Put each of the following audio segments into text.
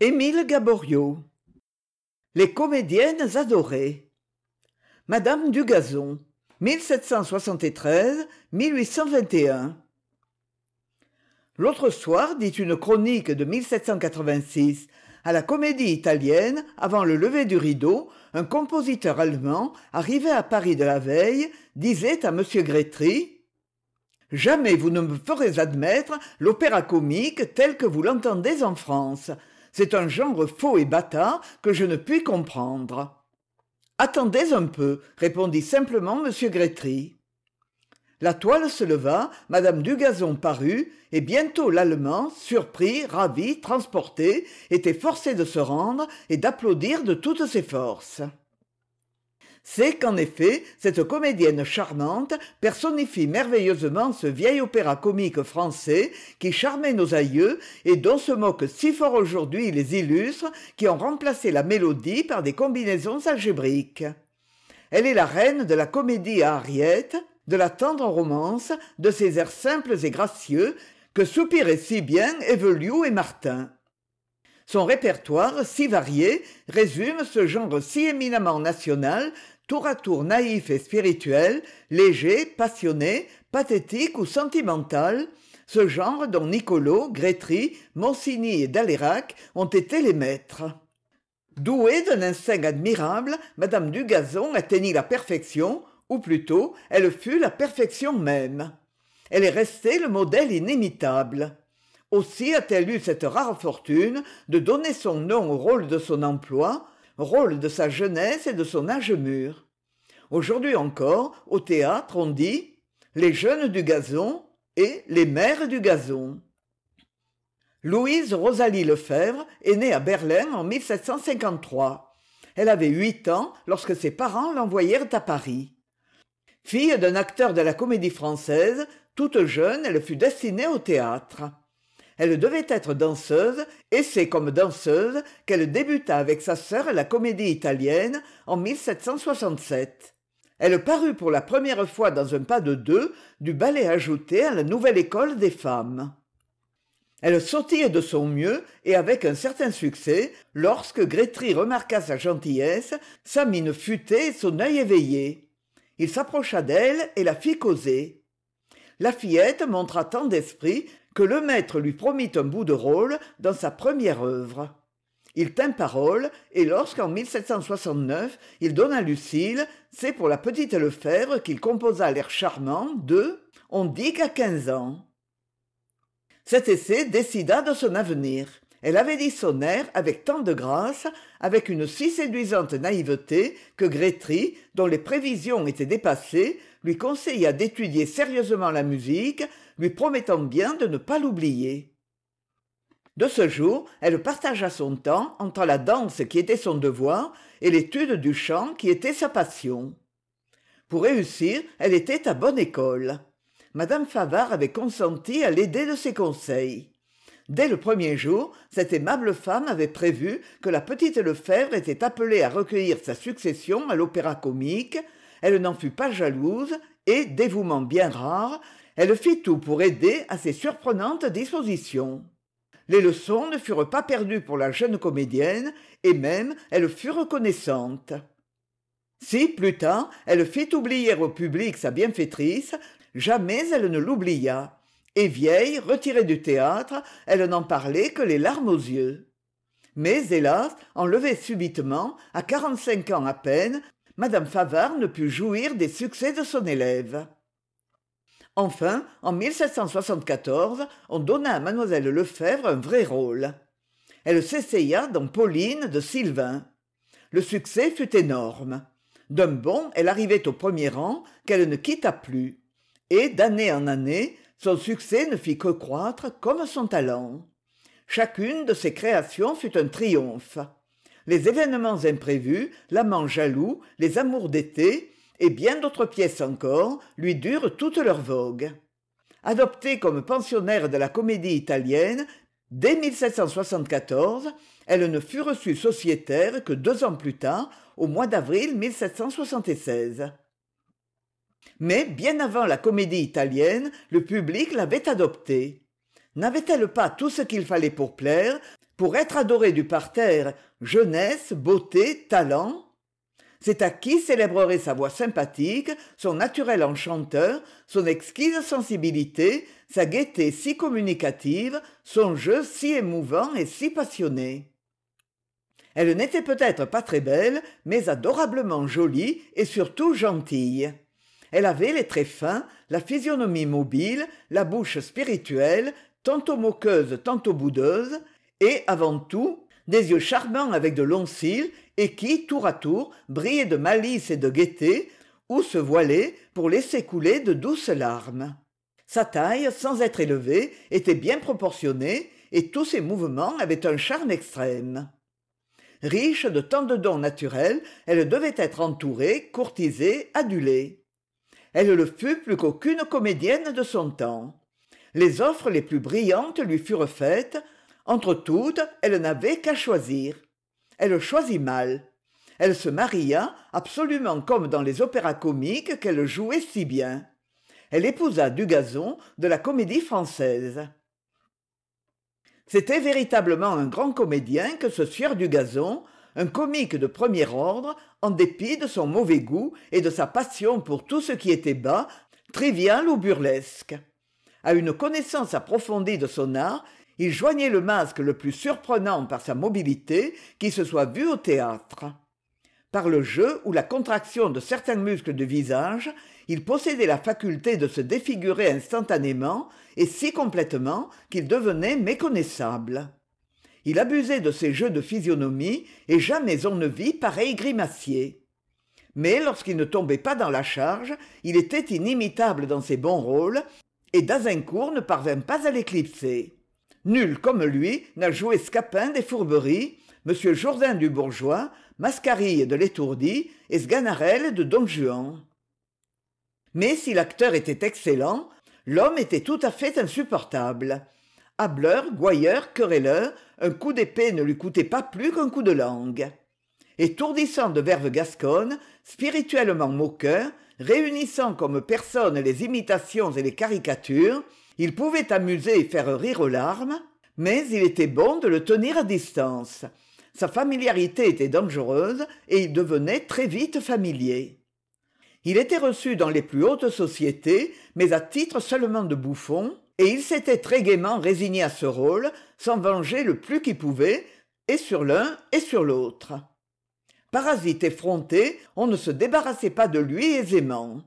émile gaboriau. Les comédiennes adorées. Madame dugazon l'autre soir dit une chronique de à la comédie italienne avant le lever du rideau un compositeur allemand arrivé à paris de la veille disait à m grétry jamais vous ne me ferez admettre l'opéra-comique tel que vous l'entendez en france c'est un genre faux et bâtard que je ne puis comprendre. Attendez un peu répondit simplement m. Grétry la toile se leva mme dugazon parut et bientôt l'allemand surpris ravi transporté était forcé de se rendre et d'applaudir de toutes ses forces c'est qu'en effet cette comédienne charmante personnifie merveilleusement ce vieil opéra-comique français qui charmait nos aïeux et dont se moquent si fort aujourd'hui les illustres qui ont remplacé la mélodie par des combinaisons algébriques. Elle est la reine de la comédie à ariette de la tendre romance de ces airs simples et gracieux que soupiraient si bien evelioux et martin. Son répertoire si varié résume ce genre si éminemment national tour à tour naïf et spirituel léger passionné pathétique ou sentimental ce genre dont nicolo grétry monsigny et dalérac ont été les maîtres. Douée d'un instinct admirable madame dugazon atteignit la perfection ou plutôt elle fut la perfection même. Elle est restée le modèle inimitable. Aussi a-t-elle eu cette rare fortune de donner son nom au rôle de son emploi rôle de sa jeunesse et de son âge mûr. Aujourd'hui encore au théâtre on dit les jeunes du gazon et les mères du gazon louise rosalie lefèvre est née à berlin en elle avait huit ans lorsque ses parents l'envoyèrent à paris. Fille d'un acteur de la comédie-française toute jeune elle fut destinée au théâtre elle devait être danseuse et c'est comme danseuse qu'elle débuta avec sa sœur la comédie italienne en elle parut pour la première fois dans un pas de deux du ballet ajouté à la nouvelle école des femmes. Elle sautillait de son mieux et avec un certain succès lorsque grétry remarqua sa gentillesse sa mine futée et son œil éveillé. Il s'approcha d'elle et la fit causer. La fillette montra tant d'esprit que le maître lui promit un bout de rôle dans sa première œuvre. Il tint parole et lorsqu'en il donna lucile c'est pour la petite lefèvre qu'il composa l'air charmant de on dit qu'à quinze ans cet essai décida de son avenir. Elle avait dit son air avec tant de grâce avec une si séduisante naïveté que grétry dont les prévisions étaient dépassées lui conseilla d'étudier sérieusement la musique lui promettant bien de ne pas l'oublier. De ce jour elle partagea son temps entre la danse qui était son devoir et l'étude du chant qui était sa passion. Pour réussir elle était à bonne école. Madame favart avait consenti à l'aider de ses conseils. Dès le premier jour cette aimable femme avait prévu que la petite lefèvre était appelée à recueillir sa succession à l'opéra-comique elle n'en fut pas jalouse et dévouement bien rare elle fit tout pour aider à ces surprenantes dispositions. Les leçons ne furent pas perdues pour la jeune comédienne et même elle fut reconnaissante si plus tard elle fit oublier au public sa bienfaitrice jamais elle ne l'oublia. Et vieille retirée du théâtre elle n'en parlait que les larmes aux yeux. Mais hélas enlevée subitement à quarante-cinq ans à peine madame favart ne put jouir des succès de son élève enfin en on donna à mademoiselle lefèvre un vrai rôle. Elle s'essaya dans pauline de sylvain. Le succès fut énorme. D'un bond elle arrivait au premier rang qu'elle ne quitta plus. Et d'année en année son succès ne fit que croître comme son talent. Chacune de ses créations fut un triomphe. Les événements imprévus l'amant jaloux les amours d'été et bien d'autres pièces encore lui durent toute leur vogue adoptée comme pensionnaire de la comédie italienne dès elle ne fut reçue sociétaire que deux ans plus tard au mois d'avril mais bien avant la comédie italienne le public l'avait adoptée. N'avait-elle pas tout ce qu'il fallait pour plaire pour être adoré du parterre jeunesse beauté talent? C'est à qui célébrerait sa voix sympathique son naturel enchanteur son exquise sensibilité sa gaieté si communicative son jeu si émouvant et si passionné. Elle n'était peut-être pas très belle mais adorablement jolie et surtout gentille. Elle avait les traits fins la physionomie mobile la bouche spirituelle tantôt moqueuse tantôt boudeuse et avant tout des yeux charmants avec de longs cils et qui tour à tour brillaient de malice et de gaieté ou se voilaient pour laisser couler de douces larmes. Sa taille sans être élevée était bien proportionnée et tous ses mouvements avaient un charme extrême. Riche de tant de dons naturels elle devait être entourée courtisée adulée. Elle le fut plus qu'aucune comédienne de son temps. Les offres les plus brillantes lui furent faites. Entre toutes elle n'avait qu'à choisir elle choisit mal. Elle se maria absolument comme dans les opéras comiques qu'elle jouait si bien. Elle épousa dugazon de la comédie française. C'était véritablement un grand comédien que ce sieur dugazon un comique de premier ordre en dépit de son mauvais goût et de sa passion pour tout ce qui était bas trivial ou burlesque. À une connaissance approfondie de son art il joignait le masque le plus surprenant par sa mobilité qui se soit vu au théâtre. Par le jeu ou la contraction de certains muscles du visage il possédait la faculté de se défigurer instantanément et si complètement qu'il devenait méconnaissable. Il abusait de ces jeux de physionomie et jamais on ne vit pareil grimacier. Mais lorsqu'il ne tombait pas dans la charge il était inimitable dans ses bons rôles et d'azincourt ne parvint pas à l'éclipser nul comme lui n'a joué scapin des fourberies m. Jourdain du bourgeois mascarille de l'étourdi et sganarelle de don juan. Mais si l'acteur était excellent l'homme était tout à fait insupportable. Hâbleur gouailleur querelleur un coup d'épée ne lui coûtait pas plus qu'un coup de langue. Étourdissant de verve gasconne spirituellement moqueur réunissant comme personne les imitations et les caricatures il pouvait amuser et faire rire aux larmes mais il était bon de le tenir à distance. Sa familiarité était dangereuse et il devenait très vite familier. Il était reçu dans les plus hautes sociétés mais à titre seulement de bouffon et il s'était très gaiement résigné à ce rôle s'en venger le plus qu'il pouvait et sur l'un et sur l'autre. Parasite effronté on ne se débarrassait pas de lui aisément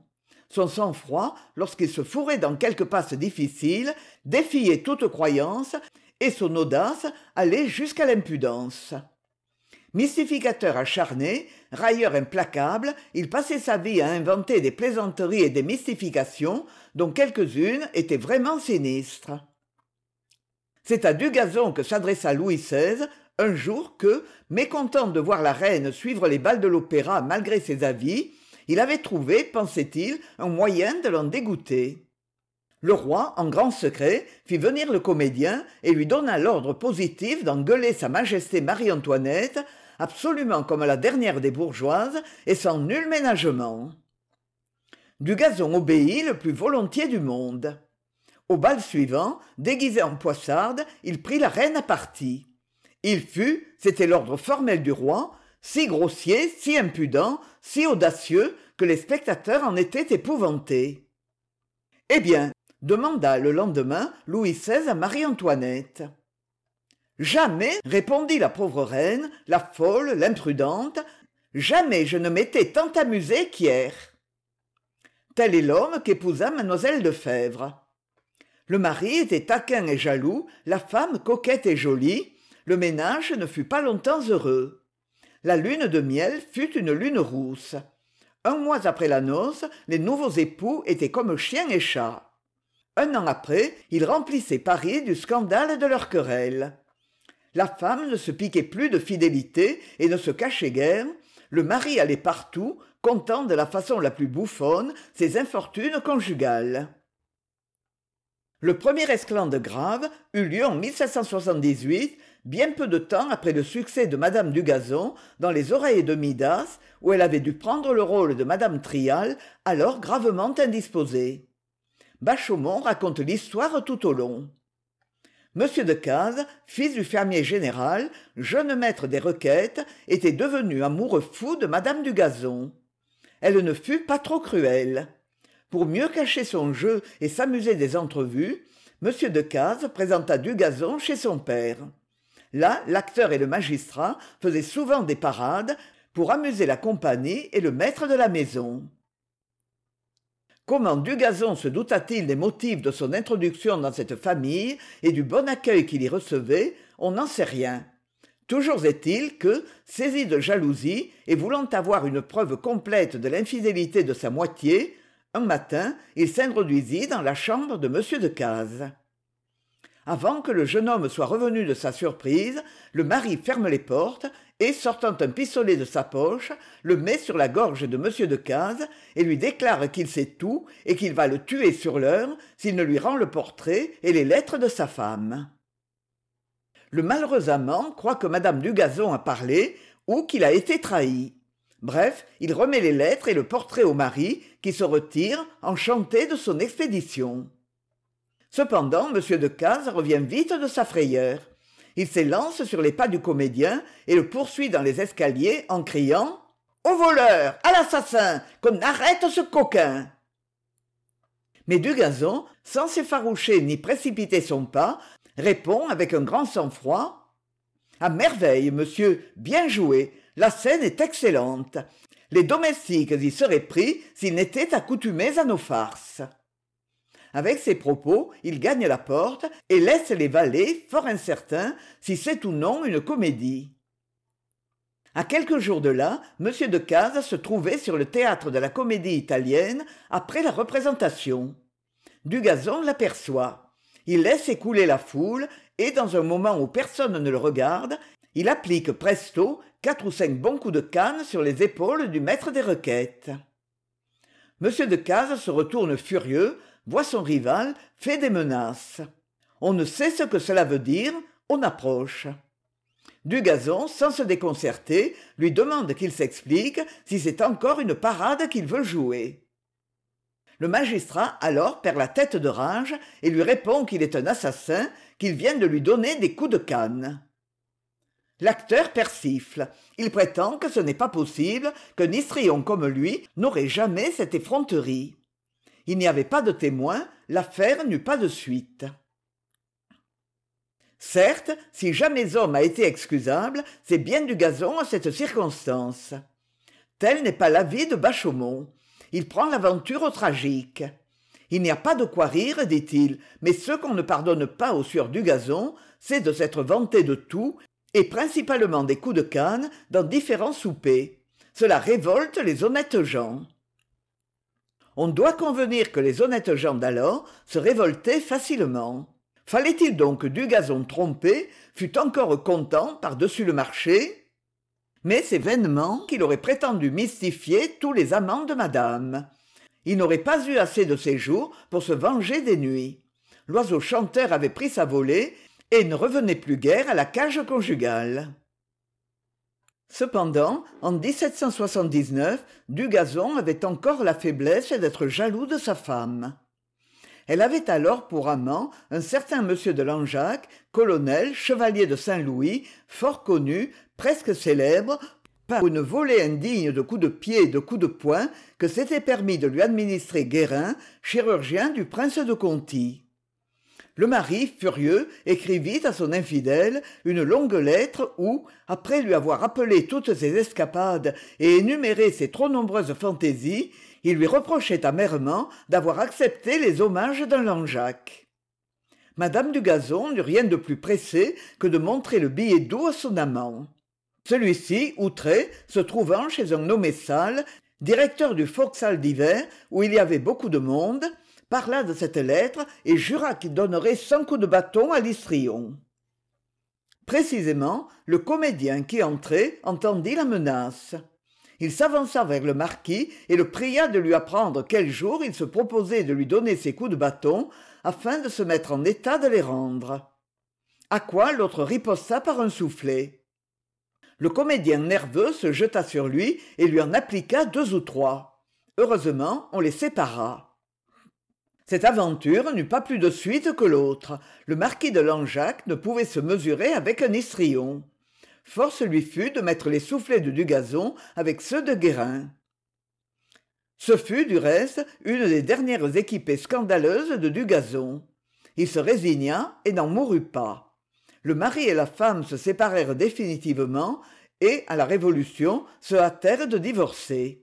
son sang-froid lorsqu'il se fourrait dans quelque passe difficile défiait toute croyance et son audace allait jusqu'à l'impudence. Mystificateur acharné railleur implacable il passait sa vie à inventer des plaisanteries et des mystifications dont quelques-unes étaient vraiment sinistres. C'est à dugazon que s'adressa louis xvi un jour que mécontent de voir la reine suivre les bals de l'opéra malgré ses avis il avait trouvé pensait-il un moyen de l'en dégoûter. Le roi en grand secret fit venir le comédien et lui donna l'ordre positif d'engueuler sa majesté marie-antoinette absolument comme la dernière des bourgeoises et sans nul ménagement. Dugazon obéit le plus volontiers du monde. Au bal suivant déguisé en poissarde il prit la reine à partie. Il fut c'était l'ordre formel du roi si grossier si impudent si audacieux que les spectateurs en étaient épouvantés. Eh bien demanda le lendemain louis xvi à marie-antoinette. Jamais répondit la pauvre reine la folle l'imprudente jamais je ne m'étais tant amusée qu'hier. Tel est l'homme qu'épousa mademoiselle de Phèvre. le mari était taquin et jaloux la femme coquette et jolie le ménage ne fut pas longtemps heureux la lune de miel fut une lune rousse. Un mois après la noce les nouveaux époux étaient comme chien et chat un an après ils remplissaient paris du scandale de leur querelle. La femme ne se piquait plus de fidélité et ne se cachait guère. Le mari allait partout contant de la façon la plus bouffonne ses infortunes conjugales. Le premier esclandre grave eut lieu en bien peu de temps après le succès de madame dugazon dans les oreilles de midas où elle avait dû prendre le rôle de madame trial alors gravement indisposée. Bachaumont raconte l'histoire tout au long. M de Cazes, fils du fermier général jeune maître des requêtes était devenu amoureux fou de madame dugazon elle ne fut pas trop cruelle. Pour mieux cacher son jeu et s'amuser des entrevues m decazes présenta dugazon chez son père là l'acteur et le magistrat faisaient souvent des parades pour amuser la compagnie et le maître de la maison. Comment dugazon se douta-t-il des motifs de son introduction dans cette famille et du bon accueil qu'il y recevait on n'en sait rien. Toujours est-il que saisi de jalousie et voulant avoir une preuve complète de l'infidélité de sa moitié un matin il s'introduisit dans la chambre de m decazes avant que le jeune homme soit revenu de sa surprise le mari ferme les portes et sortant un pistolet de sa poche le met sur la gorge de m decazes et lui déclare qu'il sait tout et qu'il va le tuer sur l'heure s'il ne lui rend le portrait et les lettres de sa femme. Le malheureux amant croit que mme dugazon a parlé ou qu'il a été trahi. Bref il remet les lettres et le portrait au mari qui se retire enchanté de son expédition cependant m. decazes revient vite de sa frayeur. Il s'élance sur les pas du comédien et le poursuit dans les escaliers en criant au voleur à l'assassin qu'on arrête ce coquin! Mais dugazon sans s'effaroucher ni précipiter son pas répond avec un grand sang-froid à merveille monsieur bien joué la scène est excellente. Les domestiques y seraient pris s'ils n'étaient accoutumés à nos farces avec ces propos il gagne la porte et laisse les valets fort incertains si c'est ou non une comédie. À quelques jours de là m decazes se trouvait sur le théâtre de la comédie italienne après la représentation. Dugazon l'aperçoit. Il laisse écouler la foule et dans un moment où personne ne le regarde il applique presto quatre ou cinq bons coups de canne sur les épaules du maître des requêtes. M decazes se retourne furieux voit son rival fait des menaces. On ne sait ce que cela veut dire on approche. Dugazon sans se déconcerter lui demande qu'il s'explique si c'est encore une parade qu'il veut jouer. Le magistrat alors perd la tête de rage et lui répond qu'il est un assassin qu'il vient de lui donner des coups de canne. L'acteur persifle. Il prétend que ce n'est pas possible qu'un histrion comme lui n'aurait jamais cette effronterie il n'y avait pas de témoins l'affaire n'eut pas de suite. Certes si jamais homme a été excusable c'est bien du gazon à cette circonstance. Tel n'est pas l'avis de bachaumont il prend l'aventure au tragique. Il n'y a pas de quoi rire dit-il mais ce qu'on ne pardonne pas au sieur du gazon c'est de s'être vanté de tout et principalement des coups de canne dans différents soupers. Cela révolte les honnêtes gens on doit convenir que les honnêtes gens d'alors se révoltaient facilement. Fallait-il donc que dugazon trompé fût encore content par-dessus le marché? Mais c'est vainement qu'il aurait prétendu mystifier tous les amants de madame. Il n'aurait pas eu assez de séjours pour se venger des nuits. L'oiseau chanteur avait pris sa volée et ne revenait plus guère à la cage conjugale cependant en dugazon avait encore la faiblesse d'être jaloux de sa femme. Elle avait alors pour amant un certain monsieur de langeac colonel chevalier de saint-louis fort connu presque célèbre par une volée indigne de coups de pied et de coups de poing que s'était permis de lui administrer guérin chirurgien du prince de conti le mari furieux écrivit à son infidèle une longue lettre où après lui avoir rappelé toutes ses escapades et énuméré ses trop nombreuses fantaisies il lui reprochait amèrement d'avoir accepté les hommages d'un langeac. Madame dugazon n'eut rien de plus pressé que de montrer le billet doux à son amant. Celui-ci outré se trouvant chez un nommé salle directeur du vauxhall d'hiver où il y avait beaucoup de monde parla de cette lettre et jura qu'il donnerait cent coups de bâton à l'histrion. Précisément le comédien qui entrait entendit la menace. Il s'avança vers le marquis et le pria de lui apprendre quel jour il se proposait de lui donner ses coups de bâton afin de se mettre en état de les rendre. À quoi l'autre riposta par un soufflet. Le comédien nerveux se jeta sur lui et lui en appliqua deux ou trois. Heureusement on les sépara cette aventure n'eut pas plus de suite que l'autre. Le marquis de langeac ne pouvait se mesurer avec un histrion. Force lui fut de mettre les soufflets de dugazon avec ceux de guérin. Ce fut du reste une des dernières équipées scandaleuses de dugazon. Il se résigna et n'en mourut pas. Le mari et la femme se séparèrent définitivement et à la révolution se hâtèrent de divorcer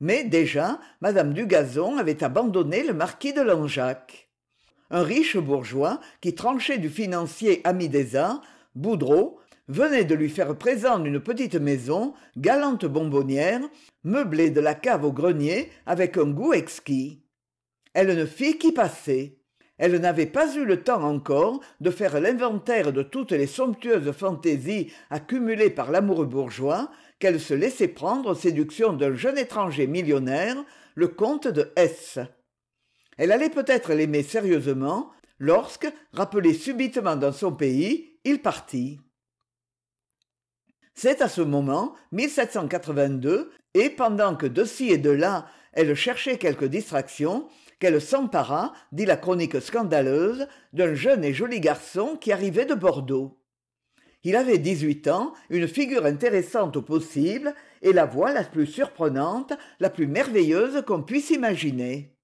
mais déjà madame dugazon avait abandonné le marquis de langeac. Un riche bourgeois qui tranchait du financier ami des arts boudreau venait de lui faire présent d'une petite maison galante bonbonnière meublée de la cave au grenier avec un goût exquis. Elle ne fit qu'y passer. Elle n'avait pas eu le temps encore de faire l'inventaire de toutes les somptueuses fantaisies accumulées par l'amoureux bourgeois qu'elle se laissait prendre aux séductions d'un jeune étranger millionnaire le comte de s. Elle allait peut-être l'aimer sérieusement lorsque rappelé subitement dans son pays il partit. C'est à ce moment et pendant que de ci et de là elle cherchait quelque distraction qu'elle s'empara dit la chronique scandaleuse d'un jeune et joli garçon qui arrivait de bordeaux il avait dix-huit ans une figure intéressante au possible et la voix la plus surprenante la plus merveilleuse qu'on puisse imaginer.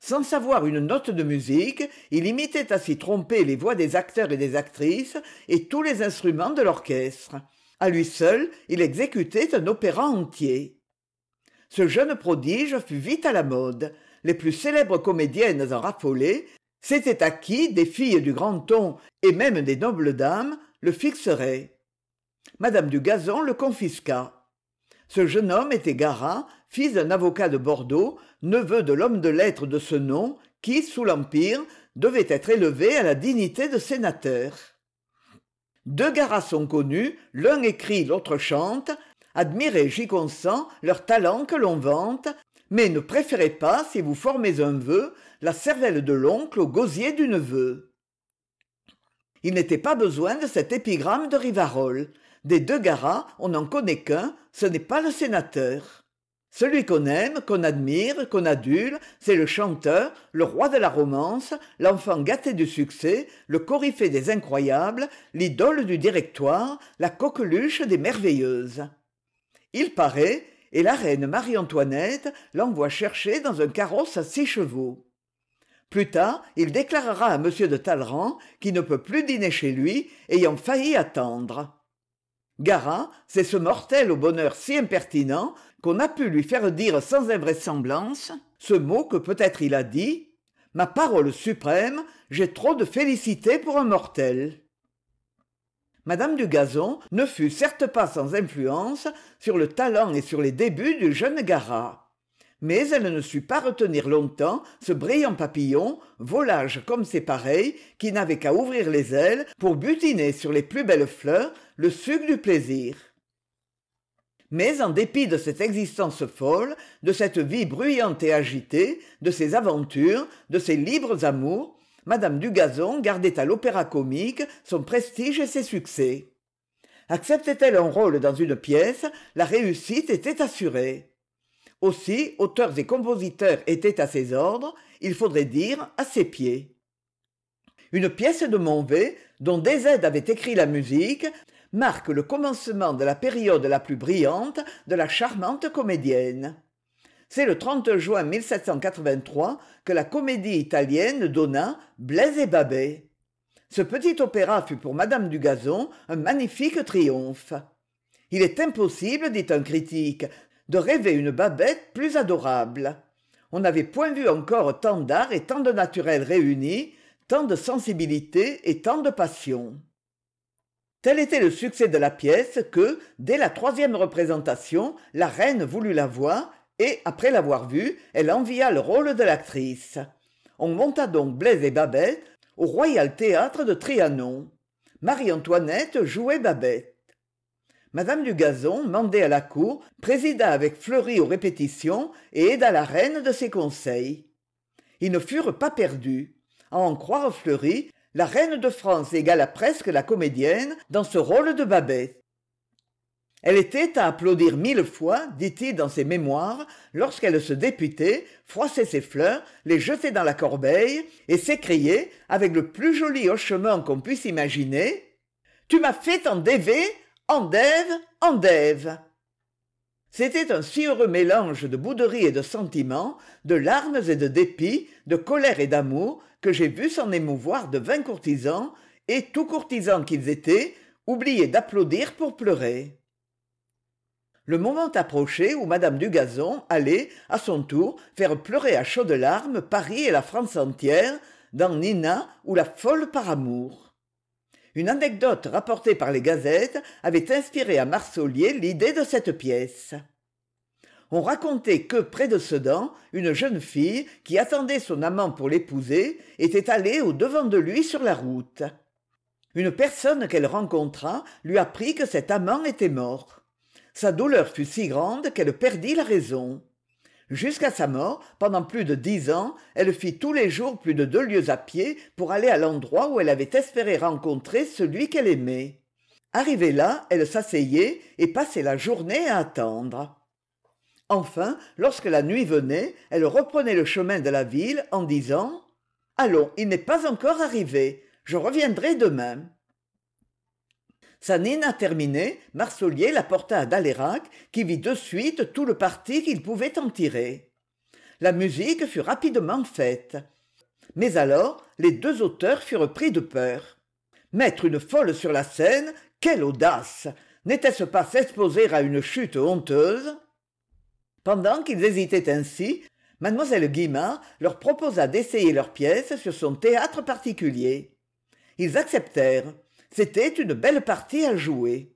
Sans savoir une note de musique il imitait à s'y tromper les voix des acteurs et des actrices et tous les instruments de l'orchestre. À lui seul il exécutait un opéra entier. Ce jeune prodige fut vite à la mode. Les plus célèbres comédiennes en raffolaient c'était à qui des filles du grand ton et même des nobles dames le fixeraient. Madame du gazon le confisqua. Ce jeune homme était garat fils d'un avocat de bordeaux neveu de l'homme de lettres de ce nom qui sous l'empire devait être élevé à la dignité de sénateur. Deux garats sont connus l'un écrit l'autre chante. Admirez j'y consens leur talent que l'on vante. Mais ne préférez pas si vous formez un vœu la cervelle de l'oncle au gosier du neveu. Il n'était pas besoin de cet épigramme de rivarol. Des deux garas on n'en connaît qu'un ce n'est pas le sénateur. Celui qu'on aime qu'on admire qu'on adule c'est le chanteur le roi de la romance l'enfant gâté du succès le coryphée des incroyables l'idole du directoire la coqueluche des merveilleuses. Il paraît et la reine marie-antoinette l'envoie chercher dans un carrosse à six chevaux plus tard il déclarera à m de talleyrand qui ne peut plus dîner chez lui ayant failli attendre. Garat c'est ce mortel au bonheur si impertinent qu'on a pu lui faire dire sans invraisemblance ce mot que peut-être il a dit ma parole suprême j'ai trop de félicité pour un mortel madame du gazon ne fut certes pas sans influence sur le talent et sur les débuts du jeune garat mais elle ne sut pas retenir longtemps ce brillant papillon volage comme ses pareils qui n'avait qu'à ouvrir les ailes pour butiner sur les plus belles fleurs le suc du plaisir. Mais en dépit de cette existence folle de cette vie bruyante et agitée de ses aventures de ses libres amours Madame dugazon gardait à l'opéra-comique son prestige et ses succès. Acceptait elle un rôle dans une pièce la réussite était assurée aussi auteurs et compositeurs étaient à ses ordres il faudrait dire à ses pieds. Une pièce de monvet dont des aides avaient écrit la musique marque le commencement de la période la plus brillante de la charmante comédienne. C'est le juin que la comédie italienne donna blaise et babet. Ce petit opéra fut pour madame dugazon un magnifique triomphe. Il est impossible dit un critique de rêver une babette plus adorable. On n'avait point vu encore tant d'art et tant de naturel réunis tant de sensibilité et tant de passion. Tel était le succès de la pièce que dès la troisième représentation la reine voulut la voir et après l'avoir vue elle envia le rôle de l'actrice. On monta donc blaise et babette au royal théâtre de trianon. Marie-antoinette jouait babette madame du gazon mandée à la cour présida avec fleury aux répétitions et aida la reine de ses conseils. Ils ne furent pas perdus. À en croire fleury la reine de france égala presque la comédienne dans ce rôle de babette. Elle était à applaudir mille fois dit-il dans ses mémoires lorsqu'elle se députait froissait ses fleurs les jetait dans la corbeille et s'écriait avec le plus joli hochement qu'on puisse imaginer tu m'as fait endêver endève endève c'était un si heureux mélange de bouderie et de sentiment de larmes et de dépit de colère et d'amour que j'ai vu s'en émouvoir de vingt courtisans et tous courtisans qu'ils étaient oubliaient d'applaudir pour pleurer. Le moment approchait où madame dugazon allait à son tour faire pleurer à chaudes larmes paris et la france entière dans nina ou la folle par amour une anecdote rapportée par les gazettes avait inspiré à marsollier l'idée de cette pièce. On racontait que près de sedan une jeune fille qui attendait son amant pour l'épouser était allée au devant de lui sur la route. Une personne qu'elle rencontra lui apprit que cet amant était mort. Sa douleur fut si grande qu'elle perdit la raison jusqu'à sa mort pendant plus de dix ans elle fit tous les jours plus de deux lieues à pied pour aller à l'endroit où elle avait espéré rencontrer celui qu'elle aimait. Arrivée là elle s'asseyait et passait la journée à attendre. Enfin lorsque la nuit venait elle reprenait le chemin de la ville en disant allons il n'est pas encore arrivé je reviendrai demain sa nina terminée marsollier la porta à dalérac qui vit de suite tout le parti qu'il pouvait en tirer. La musique fut rapidement faite. Mais alors les deux auteurs furent pris de peur. Mettre une folle sur la scène quelle audace! N'était-ce pas s'exposer à une chute honteuse? Pendant qu'ils hésitaient ainsi mlle guimard leur proposa d'essayer leur pièce sur son théâtre particulier. Ils acceptèrent c'était une belle partie à jouer.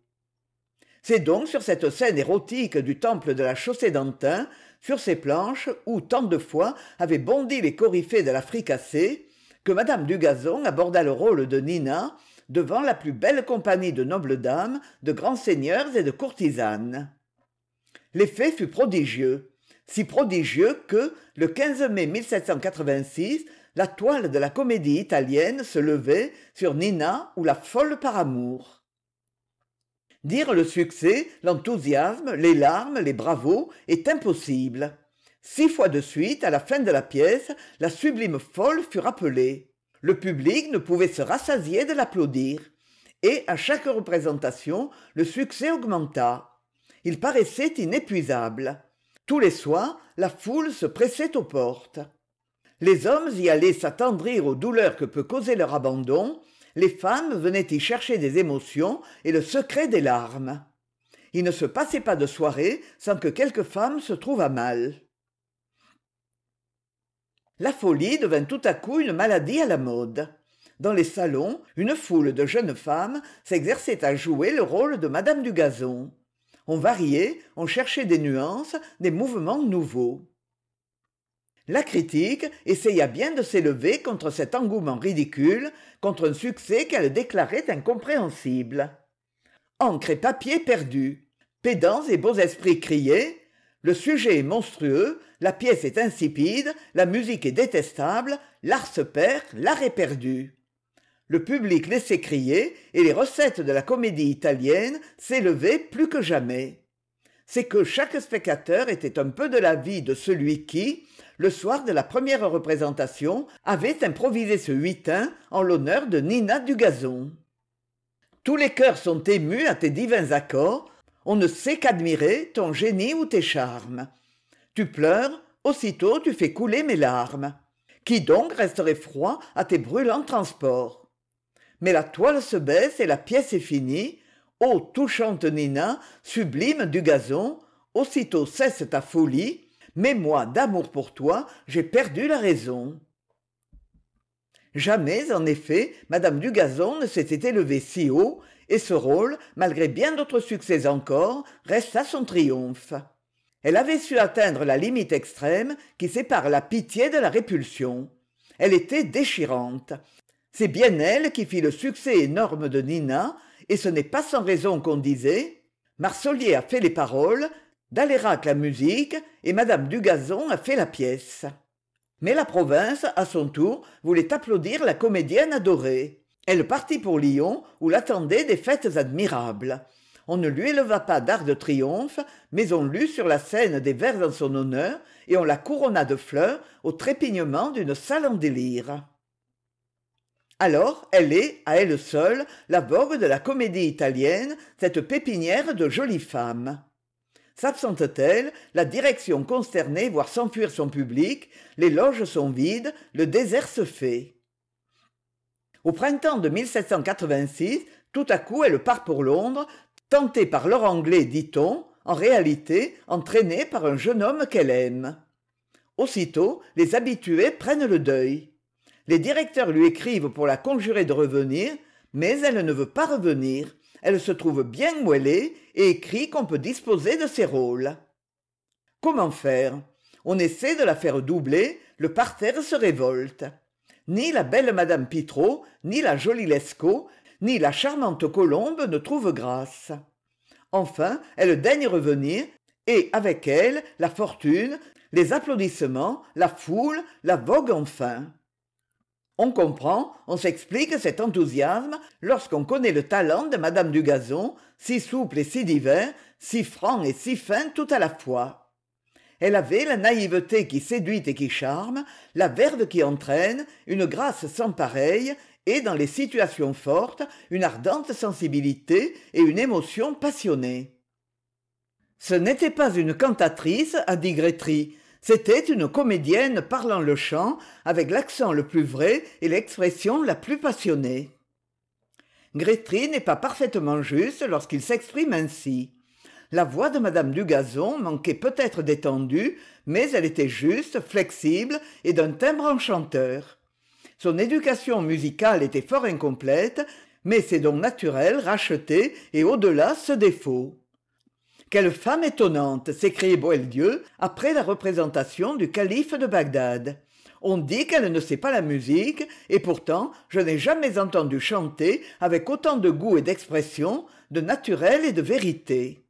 C'est donc sur cette scène érotique du temple de la chaussée-d'antin sur ces planches où tant de fois avaient bondi les coryphées de la fricassée que mme dugazon aborda le rôle de nina devant la plus belle compagnie de nobles dames de grands seigneurs et de courtisanes. L'effet fut prodigieux si prodigieux que le mai la toile de la comédie italienne se levait sur nina ou la folle par amour. Dire le succès l'enthousiasme les larmes les bravos est impossible. Six fois de suite à la fin de la pièce la sublime folle fut rappelée. Le public ne pouvait se rassasier de l'applaudir. Et à chaque représentation le succès augmenta. Il paraissait inépuisable. Tous les soirs la foule se pressait aux portes les hommes y allaient s'attendrir aux douleurs que peut causer leur abandon. Les femmes venaient y chercher des émotions et le secret des larmes. Il ne se passait pas de soirée sans que quelque femme se trouvât mal. La folie devint tout à coup une maladie à la mode. Dans les salons une foule de jeunes femmes s'exerçait à jouer le rôle de madame du gazon. On variait on cherchait des nuances des mouvements nouveaux la critique essaya bien de s'élever contre cet engouement ridicule contre un succès qu'elle déclarait incompréhensible. Encre et papier perdus. Pédants et beaux esprits criaient. Le sujet est monstrueux la pièce est insipide la musique est détestable l'art se perd l'art est perdu. Le public laissait crier et les recettes de la comédie italienne s'élevaient plus que jamais. C'est que chaque spectateur était un peu de l'avis de celui qui le soir de la première représentation avait improvisé ce huitain en l'honneur de nina dugazon. Tous les cœurs sont émus à tes divins accords. On ne sait qu'admirer ton génie ou tes charmes. Tu pleures aussitôt tu fais couler mes larmes. Qui donc resterait froid à tes brûlants transports? Mais la toile se baisse et la pièce est finie. Ô touchante nina sublime dugazon aussitôt cesse ta folie mais moi d'amour pour toi j'ai perdu la raison. Jamais en effet madame dugazon ne s'était élevée si haut et ce rôle malgré bien d'autres succès encore resta son triomphe. Elle avait su atteindre la limite extrême qui sépare la pitié de la répulsion. Elle était déchirante. C'est bien elle qui fit le succès énorme de nina et ce n'est pas sans raison qu'on disait marsollier a fait les paroles dalérac la musique et madame dugazon a fait la pièce. Mais la province à son tour voulait applaudir la comédienne adorée. Elle partit pour lyon où l'attendaient des fêtes admirables. On ne lui éleva pas d'arc de triomphe mais on lut sur la scène des vers en son honneur et on la couronna de fleurs au trépignement d'une salle en délire. Alors elle est à elle seule la vogue de la comédie italienne cette pépinière de jolies femmes sabsente t elle la direction consternée voit s'enfuir son public les loges sont vides le désert se fait. Au printemps de tout à coup elle part pour londres tentée par l'or anglais dit-on en réalité entraînée par un jeune homme qu'elle aime. Aussitôt les habitués prennent le deuil. Les directeurs lui écrivent pour la conjurer de revenir mais elle ne veut pas revenir elle se trouve bien où elle est et écrit qu'on peut disposer de ses rôles. Comment faire? On essaie de la faire doubler le parterre se révolte. Ni la belle madame Pitrot, ni la jolie lescaut ni la charmante colombe ne trouvent grâce. Enfin elle daigne revenir et avec elle la fortune les applaudissements la foule la vogue enfin on comprend on s'explique cet enthousiasme lorsqu'on connaît le talent de madame dugazon si souple et si divers si franc et si fin tout à la fois. Elle avait la naïveté qui séduit et qui charme la verve qui entraîne une grâce sans pareille et dans les situations fortes une ardente sensibilité et une émotion passionnée. Ce n'était pas une cantatrice a dit c'était une comédienne parlant le chant avec l'accent le plus vrai et l'expression la plus passionnée. Grétry n'est pas parfaitement juste lorsqu'il s'exprime ainsi. La voix de madame dugazon manquait peut-être d'étendue mais elle était juste flexible et d'un timbre enchanteur. Son éducation musicale était fort incomplète mais ses dons naturels rachetés et au-delà ce défaut quelle femme étonnante s'écriait boieldieu après la représentation du calife de bagdad. On dit qu'elle ne sait pas la musique et pourtant je n'ai jamais entendu chanter avec autant de goût et d'expression de naturel et de vérité.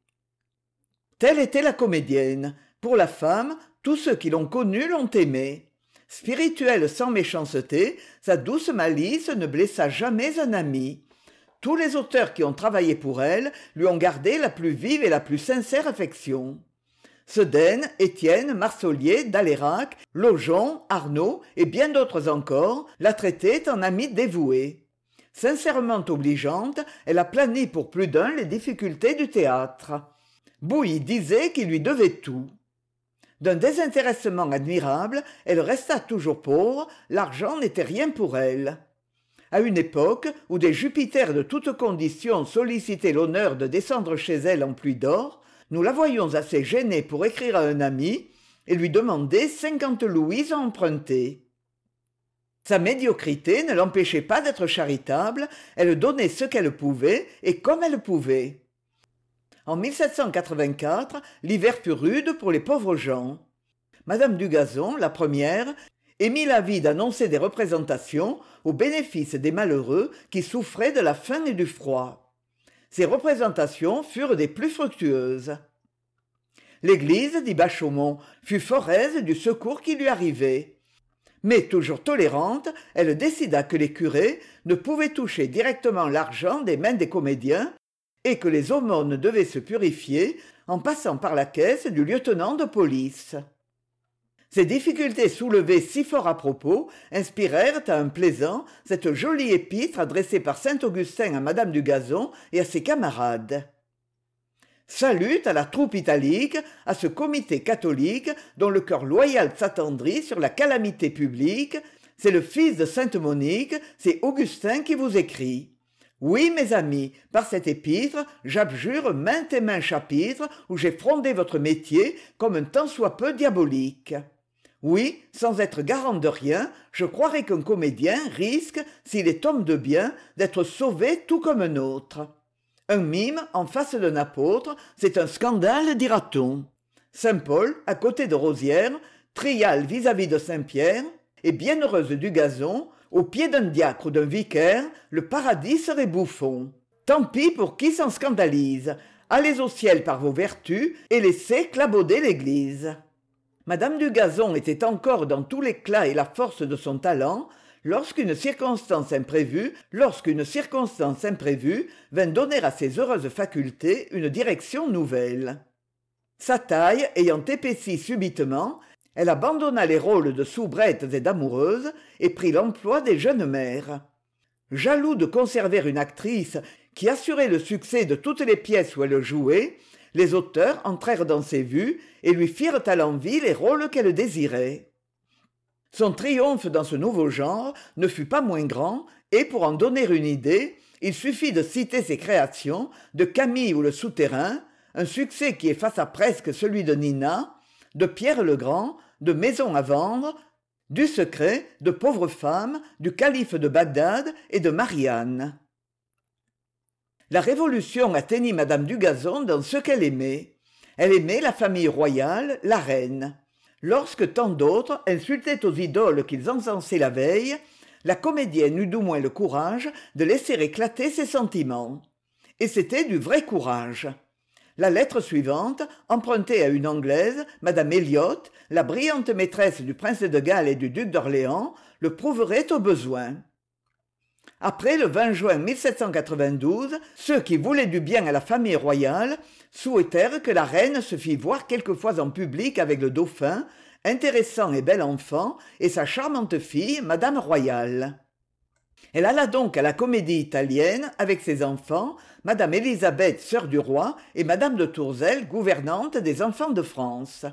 Telle était la comédienne. Pour la femme tous ceux qui l'ont connue l'ont aimée spirituelle sans méchanceté sa douce malice ne blessa jamais un ami tous les auteurs qui ont travaillé pour elle lui ont gardé la plus vive et la plus sincère affection. Sedaine étienne marsollier dalérac lojon arnauld et bien d'autres encore la traitaient en amie dévouée. Sincèrement obligeante elle a plani pour plus d'un les difficultés du théâtre. Bouilly disait qu'il lui devait tout. D'un désintéressement admirable elle resta toujours pauvre l'argent n'était rien pour elle à une époque où des jupiters de toutes conditions sollicitaient l'honneur de descendre chez elle en pluie d'or nous la voyons assez gênée pour écrire à un ami et lui demander cinquante louis à emprunter. Sa médiocrité ne l'empêchait pas d'être charitable elle donnait ce qu'elle pouvait et comme elle pouvait. En l'hiver fut rude pour les pauvres gens. Madame dugazon la première émit l'avis d'annoncer des représentations au bénéfice des malheureux qui souffraient de la faim et du froid. Ces représentations furent des plus fructueuses. L'église dit bachaumont fut fort aise du secours qui lui arrivait. Mais toujours tolérante elle décida que les curés ne pouvaient toucher directement l'argent des mains des comédiens et que les aumônes devaient se purifier en passant par la caisse du lieutenant de police ces difficultés soulevées si fort à propos inspirèrent à un plaisant cette jolie épître adressée par saint augustin à madame dugazon et à ses camarades. Salut à la troupe italique à ce comité catholique dont le cœur loyal s'attendrit sur la calamité publique. C'est le fils de sainte monique c'est augustin qui vous écrit. Oui mes amis par cette épître j'abjure maintes et maints chapitres où j'ai frondé votre métier comme un tant soit peu diabolique oui sans être garant de rien je croirais qu'un comédien risque s'il est homme de bien d'être sauvé tout comme un autre. Un mime en face d'un apôtre c'est un scandale dira-t-on. Saint paul à côté de rosières trial vis-à-vis de saint pierre et bienheureuse du gazon au pied d'un diacre ou d'un vicaire le paradis serait bouffon. Tant pis pour qui s'en scandalise. Allez au ciel par vos vertus et laissez clabauder l'église madame dugazon était encore dans tout l'éclat et la force de son talent lorsqu'une circonstance imprévue, lorsqu'une circonstance imprévue vint donner à ses heureuses facultés une direction nouvelle. Sa taille ayant épaissi subitement, elle abandonna les rôles de soubrettes et d'amoureuse et prit l'emploi des jeunes mères. Jaloux de conserver une actrice qui assurait le succès de toutes les pièces où elle jouait, les auteurs entrèrent dans ses vues et lui firent à l'envi les rôles qu'elle désirait. Son triomphe dans ce nouveau genre ne fut pas moins grand, et pour en donner une idée, il suffit de citer ses créations de Camille ou le Souterrain, un succès qui effaça presque celui de Nina, de Pierre le Grand, de Maison à vendre, du Secret, de Pauvres femmes, du Calife de Bagdad et de Marianne. La Révolution atteignit Madame Dugazon dans ce qu'elle aimait. Elle aimait la famille royale, la reine. Lorsque tant d'autres insultaient aux idoles qu'ils encensaient la veille, la comédienne eut du moins le courage de laisser éclater ses sentiments. Et c'était du vrai courage. La lettre suivante, empruntée à une Anglaise, Madame Elliot, la brillante maîtresse du prince de Galles et du duc d'Orléans, le prouverait au besoin. Après le 20 juin 1792, ceux qui voulaient du bien à la famille royale souhaitèrent que la reine se fît voir quelquefois en public avec le dauphin, intéressant et bel enfant, et sa charmante fille, Madame Royale. Elle alla donc à la comédie italienne avec ses enfants, Madame Élisabeth, sœur du roi, et Madame de Tourzel, gouvernante des enfants de France.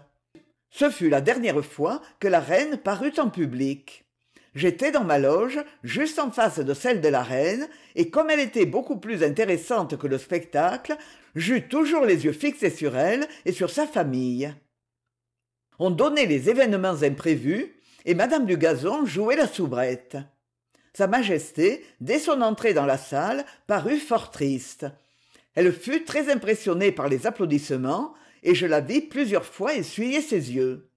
Ce fut la dernière fois que la reine parut en public. J'étais dans ma loge, juste en face de celle de la reine, et comme elle était beaucoup plus intéressante que le spectacle, j'eus toujours les yeux fixés sur elle et sur sa famille. On donnait les événements imprévus, et madame du gazon jouait la soubrette. Sa Majesté, dès son entrée dans la salle, parut fort triste. Elle fut très impressionnée par les applaudissements, et je la vis plusieurs fois essuyer ses yeux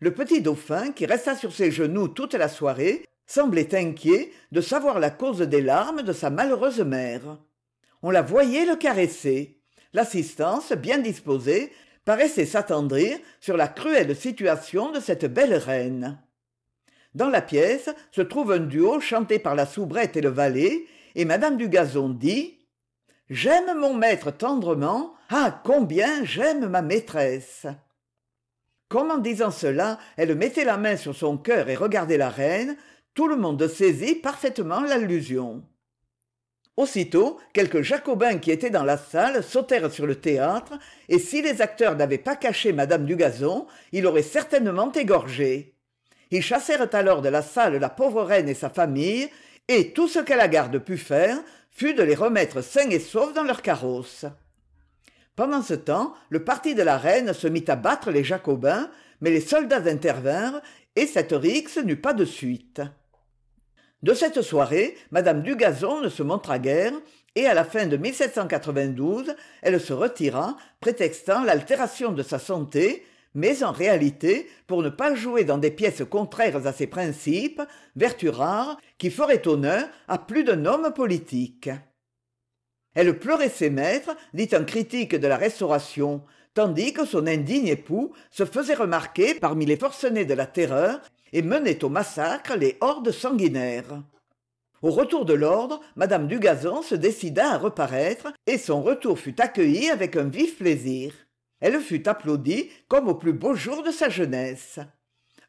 le petit dauphin qui resta sur ses genoux toute la soirée semblait inquiet de savoir la cause des larmes de sa malheureuse mère. On la voyait le caresser. L'assistance bien disposée paraissait s'attendrir sur la cruelle situation de cette belle reine. Dans la pièce se trouve un duo chanté par la soubrette et le valet et madame du gazon dit j'aime mon maître tendrement ah combien j'aime ma maîtresse comme en disant cela elle mettait la main sur son cœur et regardait la reine tout le monde saisit parfaitement l'allusion. Aussitôt quelques jacobins qui étaient dans la salle sautèrent sur le théâtre et si les acteurs n'avaient pas caché madame dugazon ils l'auraient certainement égorgée. Ils chassèrent alors de la salle la pauvre reine et sa famille et tout ce qu'à la garde put faire fut de les remettre sains et saufs dans leur carrosse pendant ce temps le parti de la reine se mit à battre les jacobins mais les soldats intervinrent et cette rixe n'eut pas de suite. De cette soirée madame dugazon ne se montra guère et à la fin de elle se retira prétextant l'altération de sa santé mais en réalité pour ne pas jouer dans des pièces contraires à ses principes vertu rare qui ferait honneur à plus d'un homme politique elle pleurait ses maîtres dit un critique de la restauration tandis que son indigne époux se faisait remarquer parmi les forcenés de la terreur et menait au massacre les hordes sanguinaires. Au retour de l'ordre madame dugazon se décida à reparaître et son retour fut accueilli avec un vif plaisir. Elle fut applaudie comme au plus beau jour de sa jeunesse.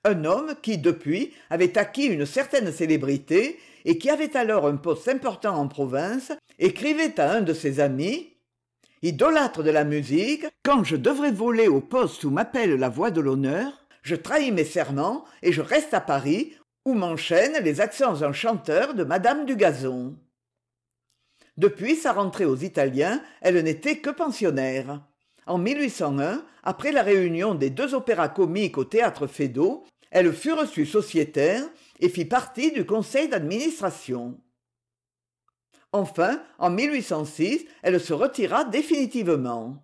Un homme qui depuis avait acquis une certaine célébrité et qui avait alors un poste important en province écrivait à un de ses amis idolâtre de la musique quand je devrais voler au poste où m'appelle la voix de l'honneur je trahis mes serments et je reste à paris où m'enchaînent les accents enchanteurs de madame du gazon depuis sa rentrée aux italiens elle n'était que pensionnaire. En après la réunion des deux opéras comiques au théâtre feydeau elle fut reçue sociétaire et fit partie du conseil d'administration. Enfin en elle se retira définitivement.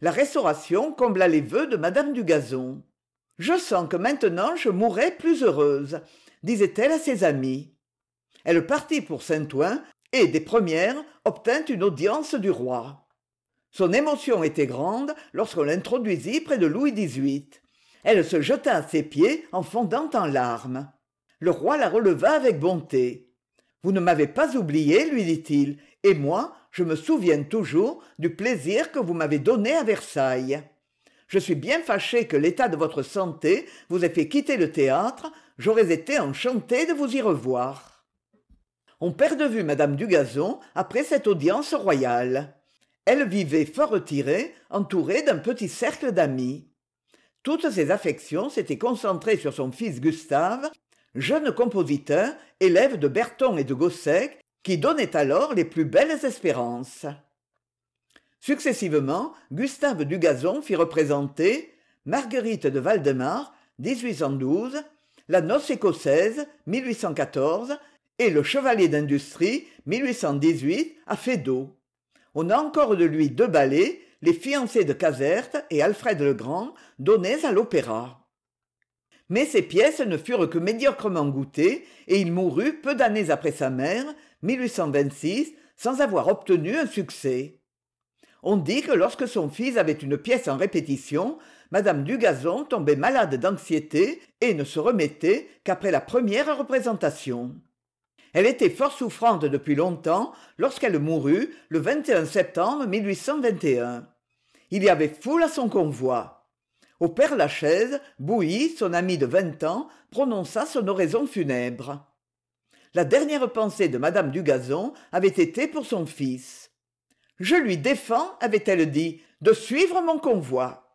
La restauration combla les vœux de madame dugazon je sens que maintenant je mourrai plus heureuse disait-elle à ses amis. Elle partit pour saint-ouen et des premières obtint une audience du roi. Son émotion était grande lorsqu'on l'introduisit près de louis xviii elle se jeta à ses pieds en fondant en larmes. Le roi la releva avec bonté vous ne m'avez pas oublié lui dit-il et moi je me souviens toujours du plaisir que vous m'avez donné à versailles. Je suis bien fâché que l'état de votre santé vous ait fait quitter le théâtre j'aurais été enchanté de vous y revoir on perd de vue madame dugazon après cette audience royale. Elle vivait fort retirée entourée d'un petit cercle d'amis toutes ses affections s'étaient concentrées sur son fils gustave jeune compositeur élève de berton et de gossec qui donnait alors les plus belles espérances. Successivement gustave dugazon fit représenter marguerite de waldemar la noce écossaise et le chevalier d'industrie à feydeau on a encore de lui deux ballets les fiancés de Caserte et Alfred le Grand donnés à l'opéra. Mais ces pièces ne furent que médiocrement goûtées et il mourut peu d'années après sa mère sans avoir obtenu un succès. On dit que lorsque son fils avait une pièce en répétition madame dugazon tombait malade d'anxiété et ne se remettait qu'après la première représentation elle était fort souffrante depuis longtemps lorsqu'elle mourut le septembre il y avait foule à son convoi. Au père-lachaise bouilly son ami de vingt ans prononça son oraison funèbre. La dernière pensée de madame dugazon avait été pour son fils je lui défends avait-elle dit de suivre mon convoi